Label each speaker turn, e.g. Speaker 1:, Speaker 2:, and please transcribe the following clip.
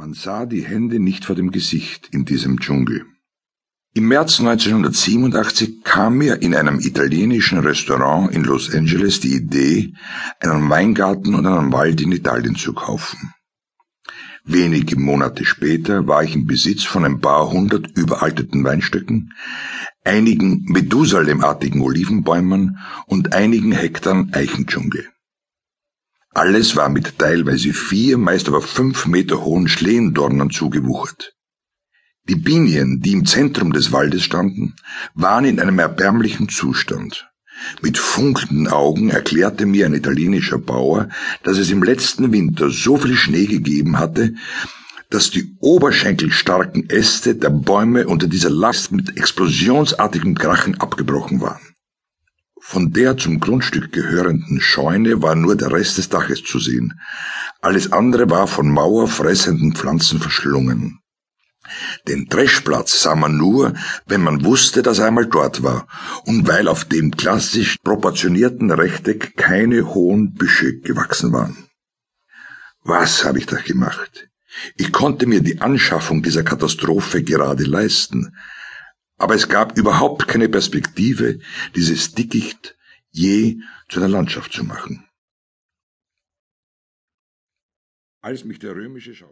Speaker 1: Man sah die Hände nicht vor dem Gesicht in diesem Dschungel. Im März 1987 kam mir in einem italienischen Restaurant in Los Angeles die Idee, einen Weingarten und einen Wald in Italien zu kaufen. Wenige Monate später war ich im Besitz von ein paar hundert überalteten Weinstöcken, einigen Methusalem-artigen Olivenbäumen und einigen Hektar Eichendschungel. Alles war mit teilweise vier, meist aber fünf Meter hohen Schlehendornen zugewuchert. Die Pinien, die im Zentrum des Waldes standen, waren in einem erbärmlichen Zustand. Mit funkelnden Augen erklärte mir ein italienischer Bauer, dass es im letzten Winter so viel Schnee gegeben hatte, dass die oberschenkelstarken Äste der Bäume unter dieser Last mit explosionsartigem Krachen abgebrochen waren. Von der zum Grundstück gehörenden Scheune war nur der Rest des Daches zu sehen. Alles andere war von mauerfressenden Pflanzen verschlungen. Den Dreschplatz sah man nur, wenn man wusste, dass er einmal dort war, und weil auf dem klassisch proportionierten Rechteck keine hohen Büsche gewachsen waren. Was habe ich da gemacht? Ich konnte mir die Anschaffung dieser Katastrophe gerade leisten, aber es gab überhaupt keine Perspektive, dieses Dickicht je zu einer Landschaft zu machen. Als mich der römische